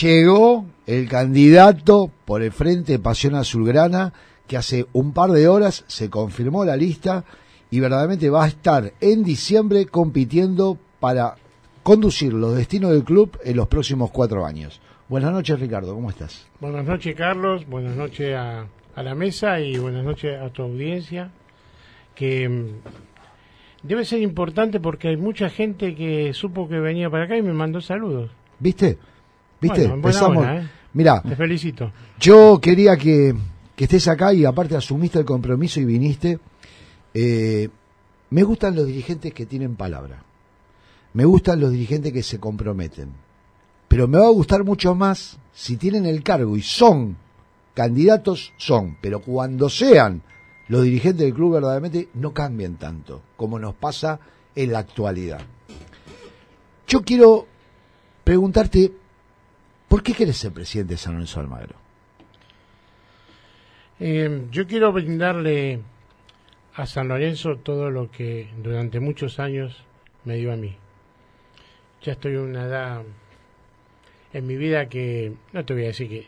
llegó el candidato por el Frente Pasión Azulgrana, que hace un par de horas se confirmó la lista y verdaderamente va a estar en diciembre compitiendo para conducir los destinos del club en los próximos cuatro años. Buenas noches, Ricardo, ¿cómo estás? Buenas noches, Carlos, buenas noches a, a la mesa y buenas noches a tu audiencia, que mm, debe ser importante porque hay mucha gente que supo que venía para acá y me mandó saludos. ¿Viste? ¿Viste? Bueno, en buena Empezamos. ¿eh? Mira, Te felicito. yo quería que, que estés acá y aparte asumiste el compromiso y viniste. Eh, me gustan los dirigentes que tienen palabra. Me gustan los dirigentes que se comprometen. Pero me va a gustar mucho más si tienen el cargo y son candidatos, son. Pero cuando sean los dirigentes del club verdaderamente no cambien tanto como nos pasa en la actualidad. Yo quiero preguntarte, ¿por qué querés ser presidente de San Lorenzo Almagro? Eh, yo quiero brindarle a San Lorenzo todo lo que durante muchos años me dio a mí. Ya estoy en una edad en mi vida que, no te voy a decir que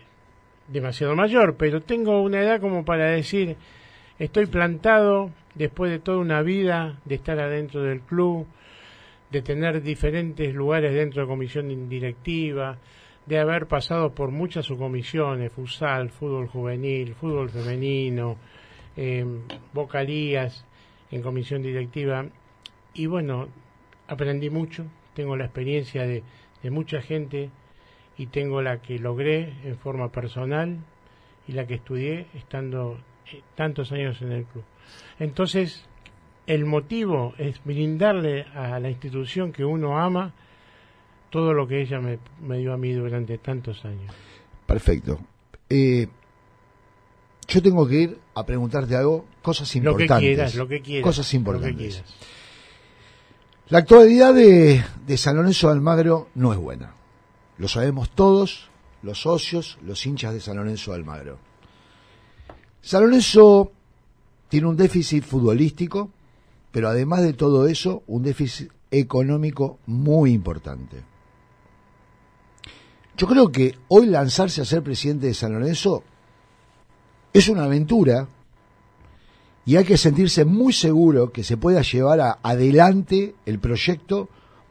demasiado mayor, pero tengo una edad como para decir, estoy plantado después de toda una vida de estar adentro del club, de tener diferentes lugares dentro de comisión directiva, de haber pasado por muchas subcomisiones, futsal, fútbol juvenil, fútbol femenino, eh, vocalías en comisión directiva. Y bueno, aprendí mucho, tengo la experiencia de, de mucha gente y tengo la que logré en forma personal y la que estudié estando eh, tantos años en el club. Entonces, el motivo es brindarle a la institución que uno ama todo lo que ella me, me dio a mí durante tantos años. Perfecto. Eh, yo tengo que ir a preguntarte algo, cosas Lo que importantes. quieras, lo que quieras. Cosas lo que importantes. quieras. La actualidad de, de San Lorenzo de Almagro no es buena. Lo sabemos todos, los socios, los hinchas de San Lorenzo de Almagro. San Lorenzo tiene un déficit futbolístico, pero además de todo eso, un déficit económico muy importante. Yo creo que hoy lanzarse a ser presidente de San Lorenzo es una aventura y hay que sentirse muy seguro que se pueda llevar a- adelante el proyecto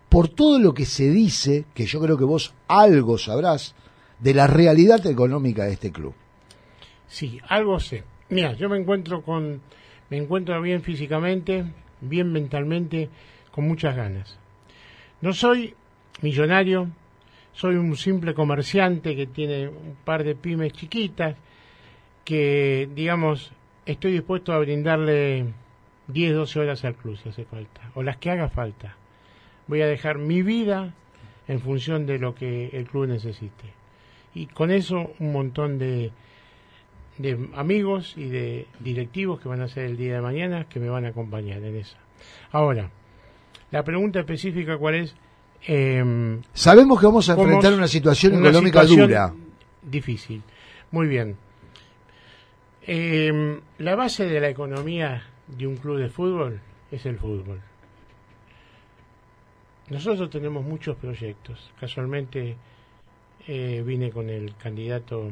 por todo lo que se dice, que yo creo que vos algo sabrás, de la realidad económica de este club. Sí, algo sé. Mira, yo me encuentro con, me encuentro bien físicamente, bien mentalmente, con muchas ganas. No soy millonario, soy un simple comerciante que tiene un par de pymes chiquitas, que, digamos, estoy dispuesto a brindarle 10, 12 horas al club si hace falta, o las que haga falta. Voy a dejar mi vida en función de lo que el club necesite. Y con eso un montón de, de amigos y de directivos que van a ser el día de mañana que me van a acompañar en esa. Ahora, la pregunta específica cuál es... Em, Sabemos que vamos a ¿Cómo enfrentar una situación una económica situación dura. Difícil. Muy bien. Em, la base de la economía de un club de fútbol es el fútbol. Nosotros tenemos muchos proyectos. Casualmente eh, vine con el candidato,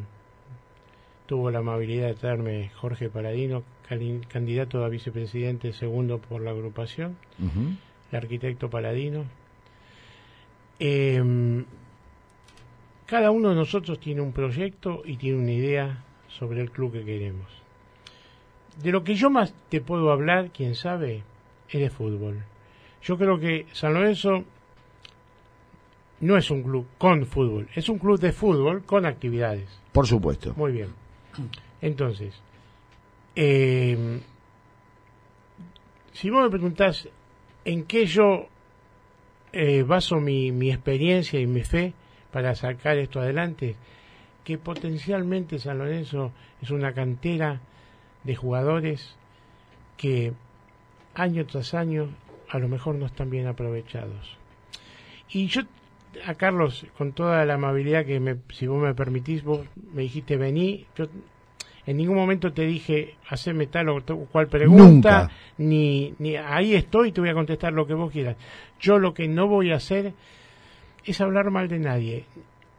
tuvo la amabilidad de traerme Jorge Paladino, cali- candidato a vicepresidente segundo por la agrupación el arquitecto Paladino. Em, cada uno de nosotros tiene un proyecto y tiene una idea sobre el club que queremos. De lo que yo más te puedo hablar, quién sabe, es de fútbol. Yo creo que San Lorenzo no es un club con fútbol, es un club de fútbol con actividades. Por supuesto. Muy bien. Entonces, eh, si vos me preguntás en qué yo eh, baso mi, mi experiencia y mi fe para sacar esto adelante, que potencialmente San Lorenzo es una cantera de jugadores que año tras año a lo mejor no están bien aprovechados. Y yo a Carlos, con toda la amabilidad que me, si vos me permitís, vos me dijiste vení, yo en ningún momento te dije haceme tal o cual pregunta, Nunca. ni, ni ahí estoy, te voy a contestar lo que vos quieras. Yo lo que no voy a hacer es hablar mal de nadie.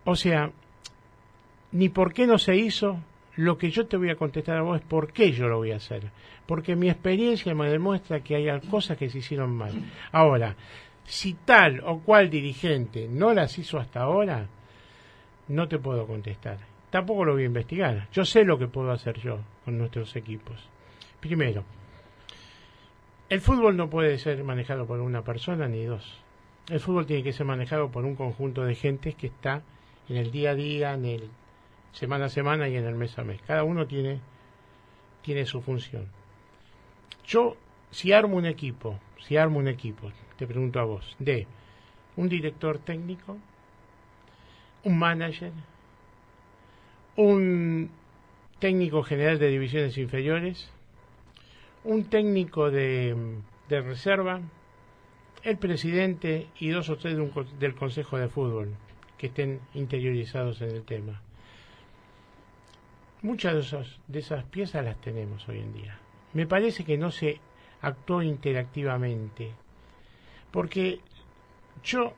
O sea, ni por qué no se hizo, lo que yo te voy a contestar a vos es por qué yo lo voy a hacer. Porque mi experiencia me demuestra que hay cosas que se hicieron mal. Ahora, si tal o cual dirigente no las hizo hasta ahora, no te puedo contestar. Tampoco lo voy a investigar. Yo sé lo que puedo hacer yo con nuestros equipos. Primero, el fútbol no puede ser manejado por una persona ni dos. El fútbol tiene que ser manejado por un conjunto de gentes que está en el día a día, en el semana a semana y en el mes a mes. Cada uno tiene, tiene su función. Yo, si armo un equipo, si armo un equipo, te pregunto a vos, de un director técnico, un manager, un técnico general de divisiones inferiores, un técnico de, de reserva, el presidente y dos o tres del Consejo de Fútbol que estén interiorizados en el tema. Muchas de esas, de esas piezas las tenemos hoy en día. Me parece que no se actuó interactivamente, porque yo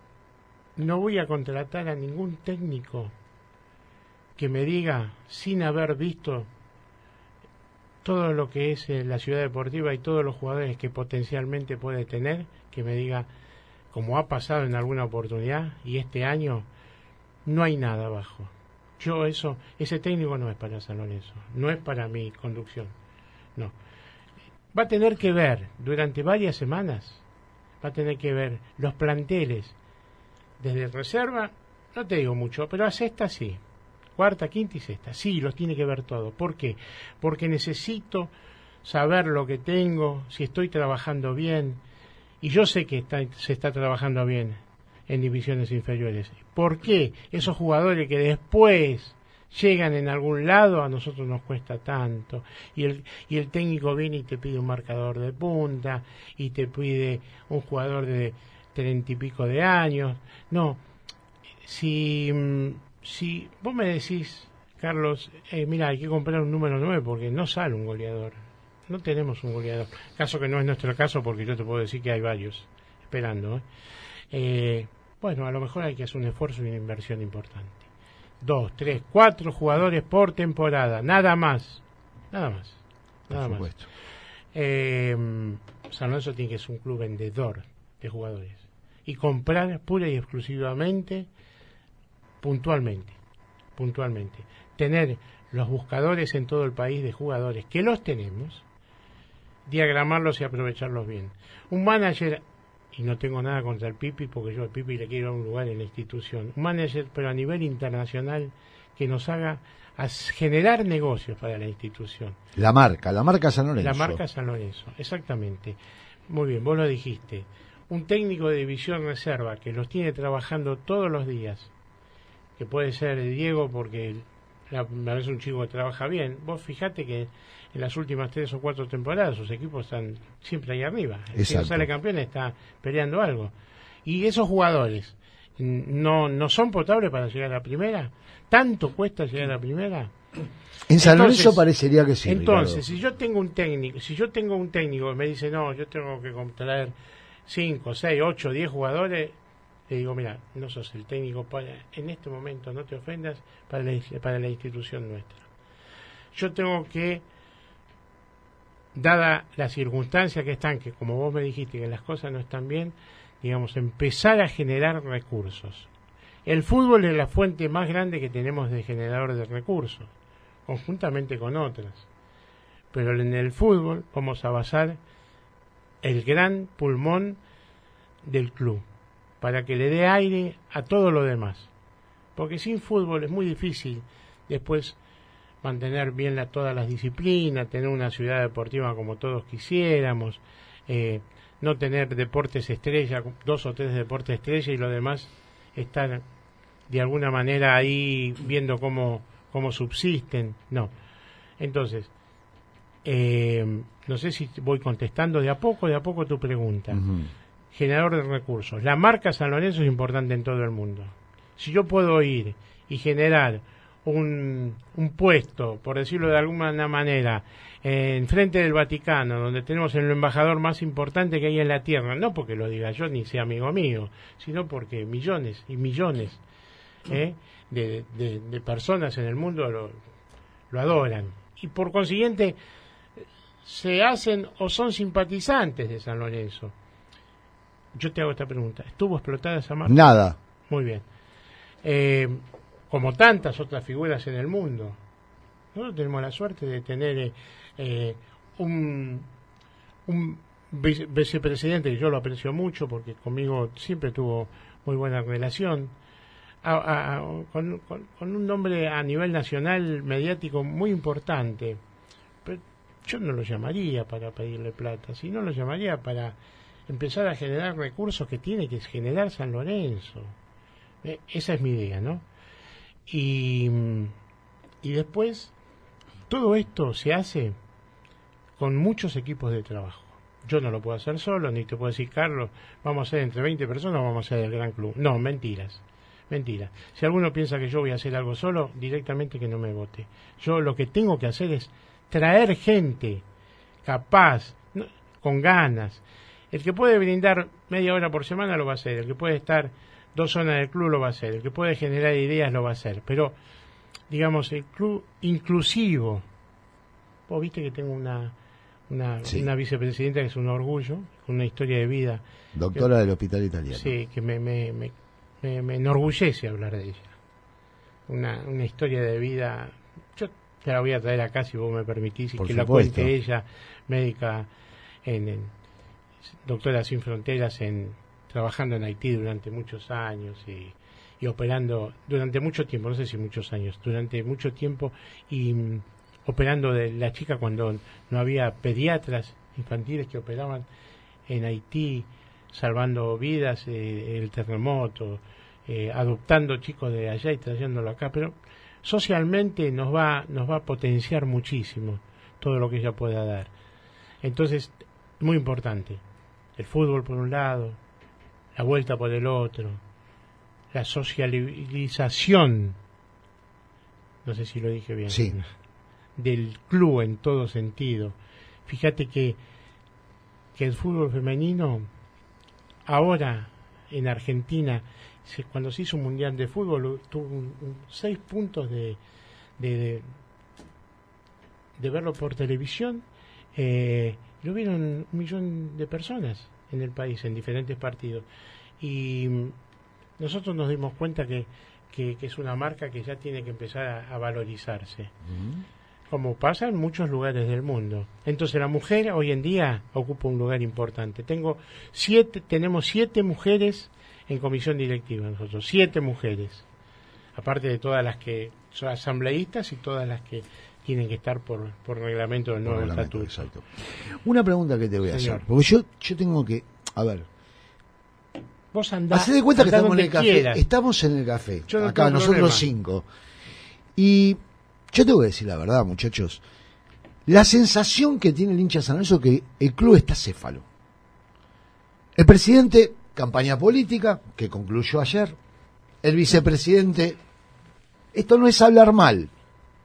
no voy a contratar a ningún técnico que me diga, sin haber visto todo lo que es eh, la ciudad deportiva y todos los jugadores que potencialmente puede tener, que me diga, como ha pasado en alguna oportunidad, y este año no hay nada abajo. Yo eso, ese técnico no es para San Lorenzo, no es para mi conducción, no. Va a tener que ver durante varias semanas, va a tener que ver los planteles desde reserva, no te digo mucho, pero a sexta sí, cuarta, quinta y sexta, sí, los tiene que ver todo. ¿Por qué? Porque necesito saber lo que tengo, si estoy trabajando bien, y yo sé que se está trabajando bien en divisiones inferiores. ¿Por qué esos jugadores que después llegan en algún lado a nosotros nos cuesta tanto? Y el, y el técnico viene y te pide un marcador de punta y te pide un jugador de treinta y pico de años. No, si, si vos me decís, Carlos, eh, mira, hay que comprar un número 9 porque no sale un goleador. No tenemos un goleador. Caso que no es nuestro caso porque yo te puedo decir que hay varios esperando. ¿eh? Eh, bueno, a lo mejor hay que hacer un esfuerzo y una inversión importante. Dos, tres, cuatro jugadores por temporada, nada más. Nada más. Nada más. Eh, San Lorenzo tiene que ser un club vendedor de jugadores y comprar pura y exclusivamente puntualmente. Puntualmente. Tener los buscadores en todo el país de jugadores, que los tenemos, diagramarlos y aprovecharlos bien. Un manager y no tengo nada contra el Pipi porque yo al Pipi le quiero un lugar en la institución. Un manager, pero a nivel internacional, que nos haga generar negocios para la institución. La marca, la marca San Lorenzo. La marca San Lorenzo, exactamente. Muy bien, vos lo dijiste. Un técnico de división reserva que los tiene trabajando todos los días, que puede ser Diego porque a veces un chico que trabaja bien. Vos fijate que en las últimas tres o cuatro temporadas sus equipos están siempre ahí arriba. El que sale campeón está peleando algo. Y esos jugadores no, no son potables para llegar a la primera. ¿Tanto cuesta llegar a la primera? En San Lorenzo parecería que sí. Entonces, si yo tengo un técnico, si yo tengo un técnico que me dice, no, yo tengo que contraer cinco, seis, ocho, diez jugadores, le digo, mira, no sos el técnico para, en este momento no te ofendas para para la institución nuestra. Yo tengo que dada la circunstancia que están, que como vos me dijiste que las cosas no están bien, digamos, empezar a generar recursos. El fútbol es la fuente más grande que tenemos de generador de recursos, conjuntamente con otras. Pero en el fútbol vamos a basar el gran pulmón del club, para que le dé aire a todo lo demás. Porque sin fútbol es muy difícil después mantener bien la, todas las disciplinas, tener una ciudad deportiva como todos quisiéramos, eh, no tener deportes estrella, dos o tres deportes estrella y lo demás estar de alguna manera ahí viendo cómo, cómo subsisten. No. Entonces, eh, no sé si voy contestando de a poco, de a poco tu pregunta. Generador de recursos. La marca San Lorenzo es importante en todo el mundo. Si yo puedo ir y generar un, un puesto, por decirlo de alguna manera, en frente del Vaticano, donde tenemos el embajador más importante que hay en la Tierra, no porque lo diga yo ni sea amigo mío, sino porque millones y millones ¿eh? de, de, personas en el mundo lo, lo adoran. Y por consiguiente se hacen o son simpatizantes de San Lorenzo. Yo te hago esta pregunta. ¿Estuvo explotada esa marca? Nada. Muy bien. Eh, como tantas otras figuras en el mundo. Nosotros tenemos la suerte de tener eh, un, un vicepresidente que yo lo aprecio mucho porque conmigo siempre tuvo muy buena relación, con, un nombre a nivel nacional mediático muy importante. Pero yo no lo llamaría para pedirle plata, sino lo llamaría para empezar a generar recursos que tiene que generar San Lorenzo. Eh, esa es mi idea, ¿no? Y, y después, todo esto se hace con muchos equipos de trabajo. Yo no lo puedo hacer solo, ni te puedo decir, Carlos, vamos a ser entre 20 personas, vamos a ser el gran club. No, mentiras. Mentira. Si alguno piensa que yo voy a hacer algo solo, directamente que no me vote. Yo lo que tengo que hacer es traer gente capaz, con ganas. El que puede brindar media hora por semana lo va a hacer. El que puede estar dos zonas del club lo va a hacer. El que puede generar ideas lo va a hacer. Pero, digamos, el club inclusivo. Vos viste que tengo una, una, una vicepresidenta que es un orgullo, con una historia de vida. Doctora del Hospital Italiano. Sí, que me, me, me, enorgullece hablar de ella. Una, una historia de vida. Yo te la voy a traer acá si vos me permitís y que la cuente ella, médica, en, doctora sin fronteras, en trabajando en Haití durante muchos años y, operando durante mucho tiempo, no sé si muchos años, durante mucho tiempo y operando de la chica cuando no había pediatras infantiles que operaban en Haití, salvando vidas, eh, el terremoto, eh, adoptando chicos de allá y trayéndolo acá, pero socialmente nos va, nos va a potenciar muchísimo todo lo que ella pueda dar. Entonces, muy importante, el fútbol por un lado, la vuelta por el otro, la socialización, no sé si lo dije bien. Sí del club en todo sentido. Fíjate que, que el fútbol femenino ahora en Argentina, cuando se hizo un mundial de fútbol, tuvo seis puntos de, de, de, verlo por televisión. Eh, lo vieron un millón de personas en el país, en diferentes partidos. Y nosotros nos dimos cuenta que, que, es una marca que ya tiene que empezar a, valorizarse como pasa en muchos lugares del mundo. Entonces la mujer hoy en día ocupa un lugar importante. Tengo siete, tenemos siete mujeres en comisión directiva nosotros, siete mujeres, aparte de todas las que son asambleístas y todas las que tienen que estar por, por reglamento del nuevo estatuto. Exacto. Una pregunta que te voy a hacer, porque yo, yo tengo que, a ver, Vos andás. Hacé de cuenta que estamos en el café. Estamos en el café. acá, nosotros cinco. Y yo tengo que decir la verdad, muchachos. La sensación que tiene el hincha San Lorenzo es que el club está céfalo. El presidente, campaña política, que concluyó ayer. El vicepresidente, esto no es hablar mal.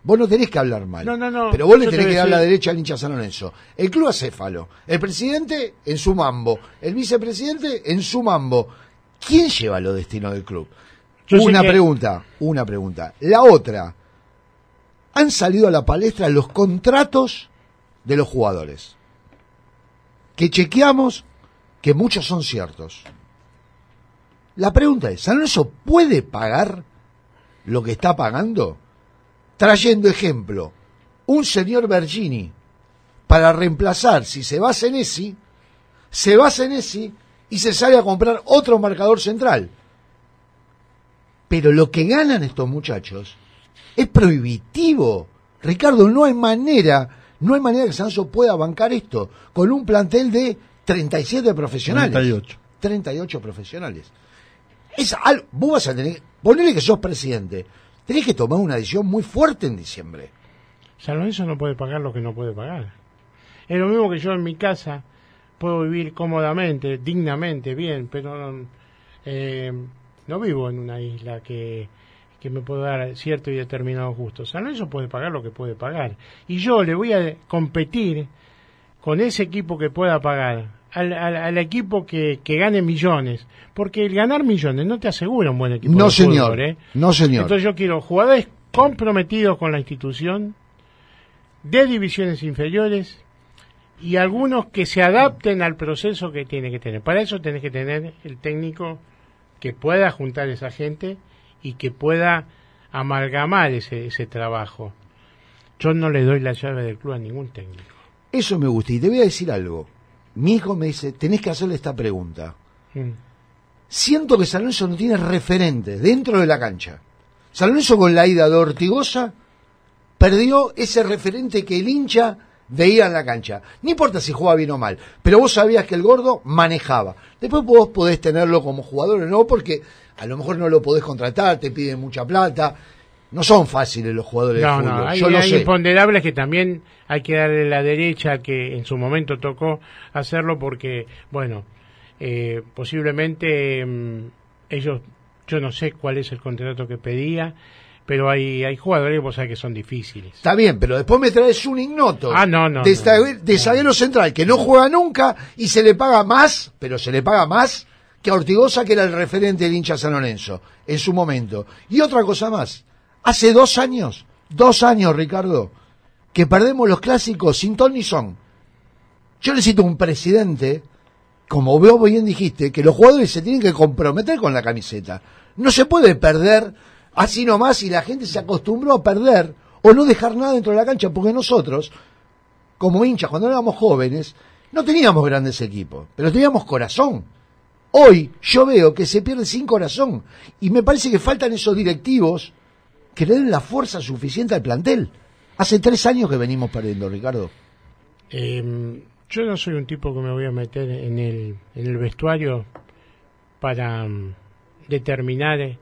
Vos no tenés que hablar mal. No, no, no. Pero vos le tenés que dar la derecha al hincha San Lorenzo. El club acéfalo. El presidente en su mambo. El vicepresidente en su mambo. ¿Quién lleva los destinos del club? una pregunta, una pregunta. La otra, han salido a la palestra los contratos de los jugadores. Que chequeamos que muchos son ciertos. La pregunta es, ¿San Lorenzo puede pagar lo que está pagando? Trayendo ejemplo, un señor Bergini para reemplazar, si se va a Senesi, se va a Senesi y se sale a comprar otro marcador central. Pero lo que ganan estos muchachos es prohibitivo. Ricardo, no hay manera, no hay manera que Sanso pueda bancar esto con un plantel de 37 profesionales. 38. 38 profesionales. Es algo, vos vas a tener, ponele que sos presidente, tenés que tomar una decisión muy fuerte en diciembre. San Lorenzo no puede pagar lo que no puede pagar. Es lo mismo que yo en mi casa puedo vivir cómodamente, dignamente, bien, pero eh, no vivo en una isla que que me puede dar cierto y determinado gusto. San Lorenzo puede pagar lo que puede pagar. Y yo le voy a competir con ese equipo que pueda pagar al, equipo que, gane millones, porque el ganar millones no te asegura un buen equipo. No, señor. ¿eh? No, señor. Entonces yo quiero jugadores comprometidos con la institución, de divisiones inferiores y algunos que se adapten al proceso que tiene que tener. Para eso tenés que tener el técnico que pueda juntar esa gente y que pueda amalgamar ese, ese trabajo. Yo no le doy la llave del club a ningún técnico. Eso me gusta. Y te voy a decir algo. Mi hijo me dice, tenés que hacerle esta pregunta. Mm. Siento que San Lorenzo no tiene referentes dentro de la cancha. San Lorenzo con la ida de Ortigosa perdió ese referente que el hincha veía en la cancha. No importa si jugaba bien o mal, pero vos sabías que el gordo manejaba. Después vos podés tenerlo como jugador o no, porque a lo mejor no lo podés contratar, te piden mucha plata. No son fáciles los jugadores de fútbol. No, hay, hay imponderables que también hay que darle la derecha que en su momento tocó hacerlo porque, bueno, eh, posiblemente mm, ellos, yo no sé cuál es el contrato que pedía, pero hay, hay jugadores que vos sabés que son difíciles. Está bien, pero después me traes un ignoto ah, no, no, de, de zaguero central que no juega nunca y se le paga más, pero se le paga más que a Ortigosa, que era el referente del hincha San Lorenzo en su momento. Y otra cosa más, hace dos años, dos años, Ricardo, que perdemos los clásicos sin ton ni son. Yo necesito un presidente, como vos bien dijiste, que los jugadores se tienen que comprometer con la camiseta. No se puede perder así nomás y la gente se acostumbró a perder o no dejar nada dentro de la cancha, porque nosotros, como hinchas, cuando éramos jóvenes, no teníamos grandes equipos, pero teníamos corazón. Hoy yo veo que se pierde sin corazón y me parece que faltan esos directivos que le den la fuerza suficiente al plantel. Hace tres años que venimos perdiendo, Ricardo. Em, yo no soy un tipo que me voy a meter en el, en el vestuario para mm, determinar eh,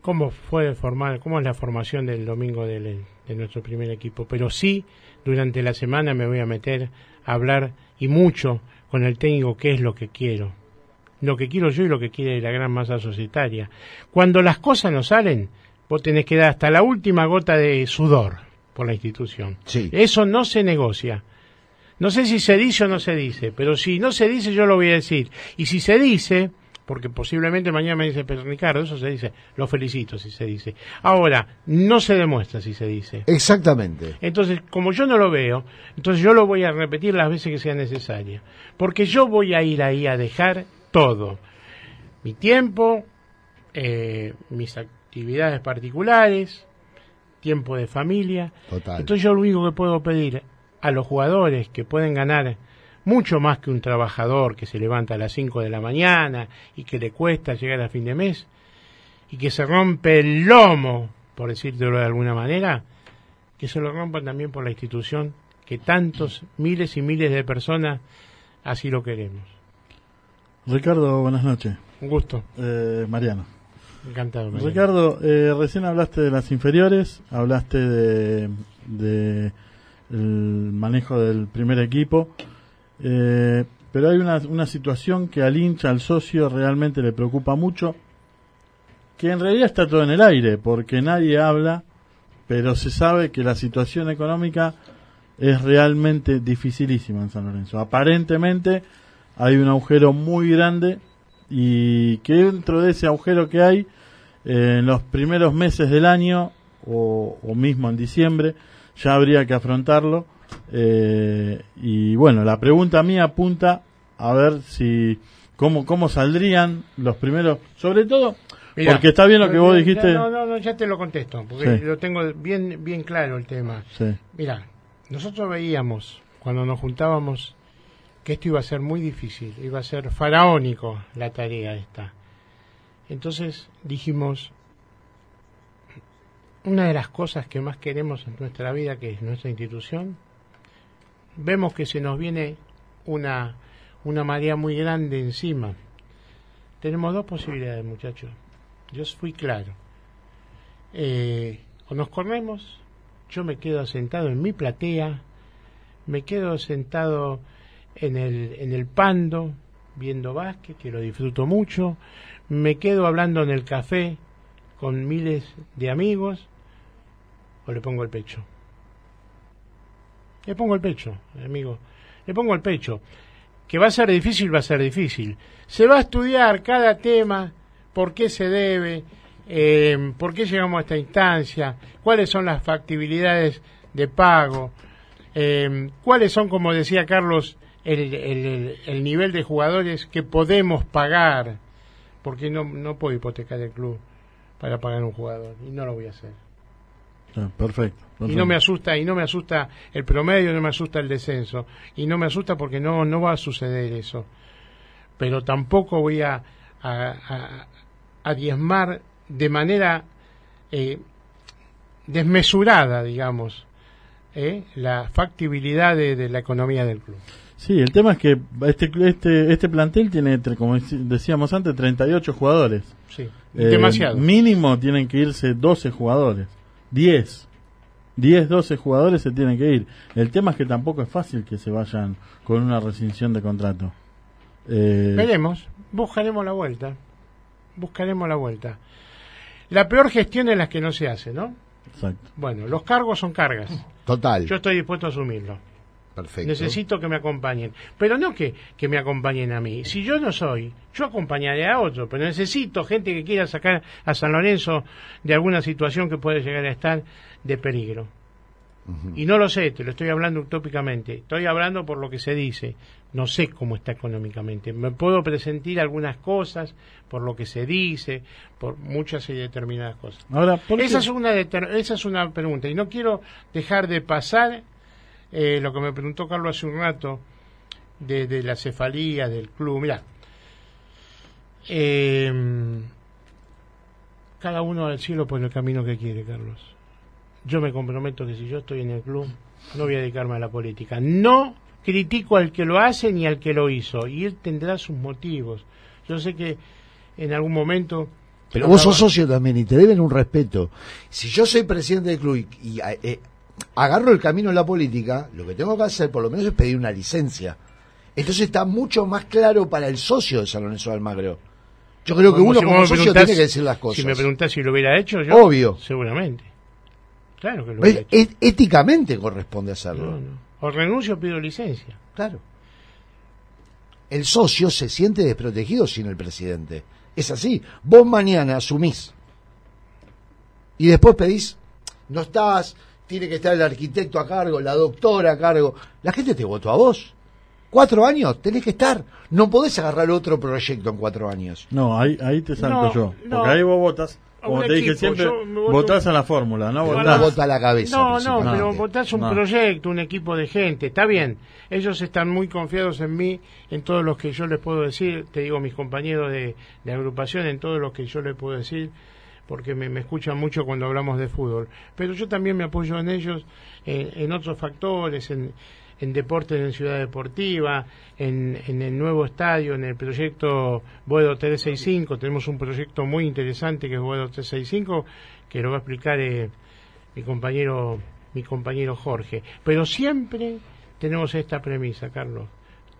cómo fue formar, cómo es la formación del domingo de nuestro primer equipo, pero sí durante la semana me voy a meter a hablar y mucho con el técnico qué es lo que quiero, lo que quiero yo y lo que quiere la gran masa societaria. Cuando las cosas no salen, vos tenés que dar hasta la última gota de sudor por la institución. Eso no se negocia. No sé si se dice o no se dice, pero si no se dice yo lo voy a decir. Y si se dice, porque posiblemente mañana me dice, pero Ricardo, eso se dice, lo felicito si se dice. Ahora, no se demuestra si se dice. Exactamente. Entonces, como yo no lo veo, entonces yo lo voy a repetir las veces que sea necesaria. Porque yo voy a ir ahí a dejar todo. Mi tiempo, eh, mis actividades particulares, tiempo de familia. Entonces yo lo único que puedo pedir a los jugadores que pueden ganar mucho más que un trabajador que se levanta a las 5 de la mañana y que le cuesta llegar a fin de mes y que se rompe el lomo, por decirlo de alguna manera, que se lo rompan también por la institución que tantos miles y miles de personas así lo queremos. Ricardo, buenas noches. Un gusto. Eh, Mariano. Encantado. Ricardo, eh, recién hablaste de las inferiores, hablaste de, de el manejo del primer equipo. Eh, pero hay una, una situación que al hincha, al socio, realmente le preocupa mucho, que en realidad está todo en el aire, porque nadie habla, pero se sabe que la situación económica es realmente dificilísima en San Lorenzo. Aparentemente hay un agujero muy grande y que dentro de ese agujero que hay, eh, en los primeros meses del año o, o mismo en diciembre, ya habría que afrontarlo eh, y bueno, la pregunta mía apunta a ver si cómo cómo saldrían los primeros, sobre todo porque está bien lo que vos dijiste. No, no, no, ya te lo contesto, porque lo tengo bien bien claro el tema. Mira, nosotros veíamos cuando nos juntábamos que esto iba a ser muy difícil, iba a ser faraónico la tarea esta. Entonces dijimos, una de las cosas que más queremos en nuestra vida, que es nuestra institución, vemos que se nos viene una, una marea muy grande encima. Tenemos dos posibilidades, muchachos. Yo fui claro. Eh, o nos corremos, yo me quedo sentado en mi platea, me quedo sentado en el, en el pando, viendo básquet, que lo disfruto mucho, me quedo hablando en el café con miles de amigos, o le pongo el pecho. Le pongo el pecho, amigo. Le pongo el pecho. que va a ser difícil, va a ser difícil. Se va a estudiar cada tema, por qué se debe, eh, por qué llegamos a esta instancia, cuáles son las factibilidades de pago, eh, cuáles son, como decía Carlos, el, el, nivel de jugadores que podemos pagar, porque no, no puedo hipotecar el club para pagar un jugador y no lo voy a hacer. Ah, perfecto, Y no me asusta y no me asusta el promedio, no me asusta el descenso y no me asusta porque no no va a suceder eso. Pero tampoco voy a a, a, diezmar de manera eh, desmesurada, digamos, eh, la factibilidad de, la economía del club. Sí, el tema es que este este este plantel tiene, como decíamos antes, 38 jugadores. Sí, eh, demasiado. Mínimo tienen que irse 12 jugadores. 10. 10, 12 jugadores se tienen que ir. El tema es que tampoco es fácil que se vayan con una rescisión de contrato. Eh... Veremos, buscaremos la vuelta. Buscaremos la vuelta. La peor gestión es la que no se hace, ¿no? Exacto. Bueno, los cargos son cargas. Total. Yo estoy dispuesto a asumirlo. Perfecto. Necesito que me acompañen. Pero no que, que me acompañen a mí. Si yo no soy, yo acompañaré a otro. Pero necesito gente que quiera sacar a San Lorenzo de alguna situación que puede llegar a estar de peligro. Y no lo sé, te lo estoy hablando utópicamente. Estoy hablando por lo que se dice. No sé cómo está económicamente. Me puedo presentir algunas cosas por lo que se dice, por muchas y determinadas cosas. Ahora, esa, es una esa es una pregunta. Y no quiero dejar de pasar eh, lo que me preguntó Carlos hace un rato de, la cefalía del club. Mira, eh, cada uno al cielo por el camino que quiere, Carlos. Yo me comprometo que si yo estoy en el club, no voy a dedicarme a la política. No critico al que lo hace ni al que lo hizo. Y él tendrá sus motivos. Yo sé que en algún momento pero vos sos socio también y te deben un respeto. Si yo soy presidente del club y, eh, agarro el camino en la política, lo que tengo que hacer por lo menos es pedir una licencia. Entonces está mucho más claro para el socio de San Lorenzo de Almagro. Yo creo que uno como socio tiene que decir las cosas. Si me preguntás si lo hubiera hecho, yo. Obvio. Seguramente. Claro que lo hubiera hecho. Éticamente corresponde hacerlo. O renuncio o pido licencia. Claro. El socio se siente desprotegido sin el presidente. Es así. Vos mañana asumís. Y después pedís, no estás, tiene que estar el arquitecto a cargo, la doctora a cargo. La gente te votó a vos. Cuatro años, tenés que estar. No podés agarrar otro proyecto en cuatro años. No, ahí, ahí te salto yo. Porque ahí vos votas. Como te dije siempre, votás a la fórmula, ¿no? Votás. vota a la cabeza. No, no, pero votás un proyecto, un equipo de gente. Está bien. Ellos están muy confiados en mí, en todo lo que yo les puedo decir. Te digo, mis compañeros de, de agrupación, en todo lo que yo les puedo decir porque me, escuchan mucho cuando hablamos de fútbol. Pero yo también me apoyo en ellos en, otros factores, en, en deportes en Ciudad Deportiva, en, en, el nuevo estadio, en el proyecto Boedo 365. Tenemos un proyecto muy interesante que es Boedo 365, que lo va a explicar eh, mi compañero mi compañero Jorge. Pero siempre tenemos esta premisa, Carlos.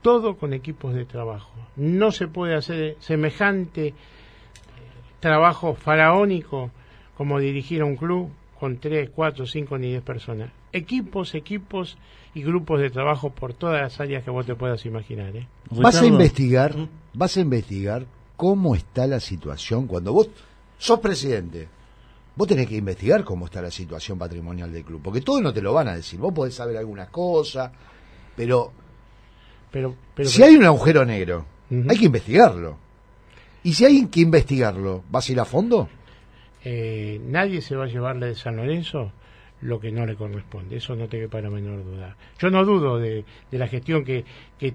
Todo con equipos de trabajo. No se puede hacer semejante trabajo faraónico como dirigir a un club con tres, cuatro, cinco ni diez personas. Equipos, equipos y grupos de trabajo por todas las áreas que vos te puedas imaginar. ¿eh? Vas a investigar, vas a investigar cómo está la situación cuando vos sos presidente. Vos tenés que investigar cómo está la situación patrimonial del club, porque todo no te lo van a decir. Vos podés saber algunas cosas, pero, pero, pero si hay un agujero negro, hay que investigarlo. ¿Y si hay que investigarlo, vas a ir a fondo? Eh, nadie se va a llevarle de San Lorenzo lo que no le corresponde. Eso no te para menor duda. Yo no dudo de, la gestión que, que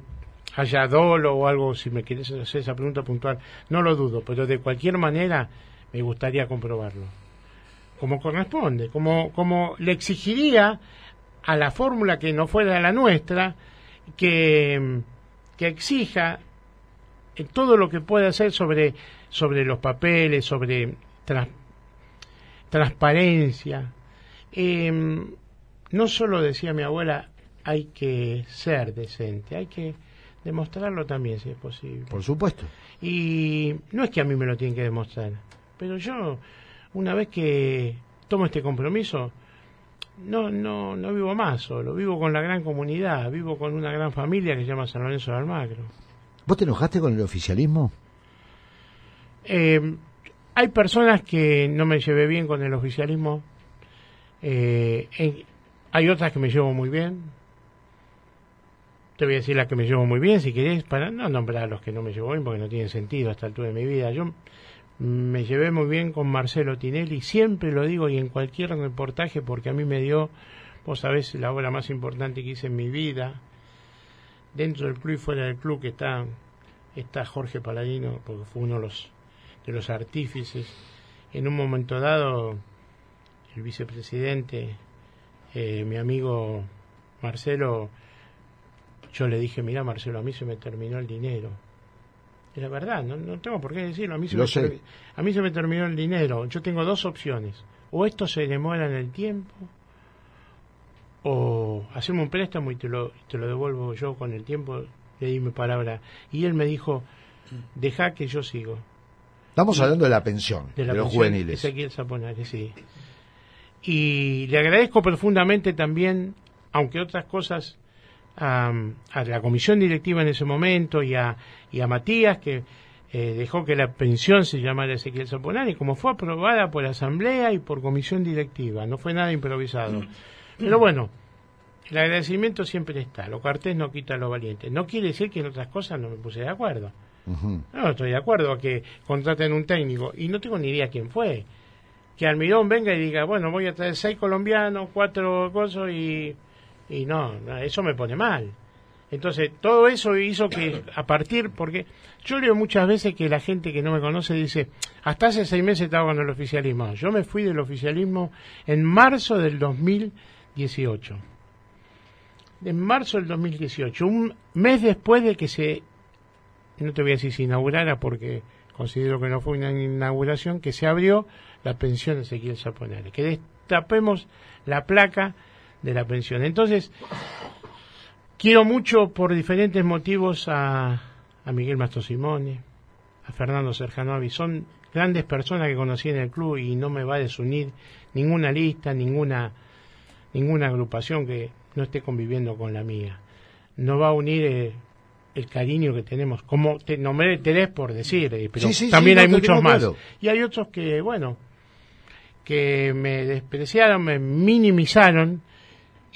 haya dolo o algo, si me quieres hacer esa pregunta puntual, no lo dudo, pero de cualquier manera me gustaría comprobarlo. Como corresponde, como, como le exigiría a la fórmula que no fuera la nuestra, que, que exija en todo lo que puede hacer sobre, sobre los papeles, sobre transparencia. Em, no solo decía mi abuela, hay que ser decente, hay que demostrarlo también si es posible. Por supuesto. Y no es que a mí me lo tienen que demostrar, pero yo, una vez que tomo este compromiso, no, no, no vivo más solo, vivo con la gran comunidad, vivo con una gran familia que se llama San Lorenzo de Almagro. ¿Vos te enojaste con el oficialismo? Eh, hay personas que no me llevé bien con el oficialismo, eh, hay otras que me llevo muy bien. Te voy a decir las que me llevo muy bien, si querés, para no nombrar a los que no me llevo bien, porque no tienen sentido a esta altura de mi vida. Yo me llevé muy bien con Marcelo Tinelli, siempre lo digo y en cualquier reportaje, porque a mí me dio, vos sabés, la obra más importante que hice en mi vida, dentro del club y fuera del club, que está, está Jorge Paladino, porque fue uno de los, de los artífices. En un momento dado, el vicepresidente, eh, mi amigo Marcelo, yo le dije, mira Marcelo, a mí se me terminó el dinero. Es la verdad, no, no tengo por qué decirlo. A mí, se Lo me sé. a mí se me terminó el dinero. Yo tengo dos opciones. O esto se demora en el tiempo, o hacerme un préstamo y te lo, te lo devuelvo yo con el tiempo. Le di mi palabra. Y él me dijo, deja que yo sigo. Estamos hablando de la pensión, de, los juveniles. Ezequiel Zaponare, sí. Y le agradezco profundamente también, aunque otras cosas, a, a la comisión directiva en ese momento y a, y a Matías, que eh, dejó que la pensión se llamara Ezequiel Zaponare, como fue aprobada por asamblea y por comisión directiva, no fue nada improvisado. Pero bueno, el agradecimiento siempre está, lo cartés no quita lo valiente. No quiere decir que en otras cosas no me puse de acuerdo. No, estoy de acuerdo a que contraten un técnico y no tengo ni idea quién fue. Que Almirón venga y diga, bueno, voy a traer seis colombianos, cuatro cosas y, y no, eso me pone mal. Entonces, todo eso hizo que a partir, porque yo leo muchas veces que la gente que no me conoce dice, hasta hace seis meses estaba con el oficialismo. Yo me fui del oficialismo en marzo del 2018. En marzo del 2018, un mes después de que se no te voy a decir si inaugurara porque considero que no fue una inauguración, que se abrió la pensión de Ezequiel Zaponare, que destapemos la placa de la pensión. Entonces, quiero mucho por diferentes motivos a, a Miguel Mastro Simone, a Fernando Serjanovi, son grandes personas que conocí en el club y no me va a desunir ninguna lista, ninguna, ninguna agrupación que no esté conviviendo con la mía. No va a unir eh, el cariño que tenemos, como te nombré Terés por decir, eh, pero Sí, sí, sí, también hay muchos más. claro. Y hay otros que, bueno, que me despreciaron, me minimizaron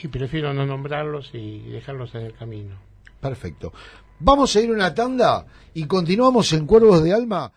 y prefiero no nombrarlos y dejarlos en el camino. Perfecto. Vamos a ir una tanda y continuamos en Cuervos de Alma.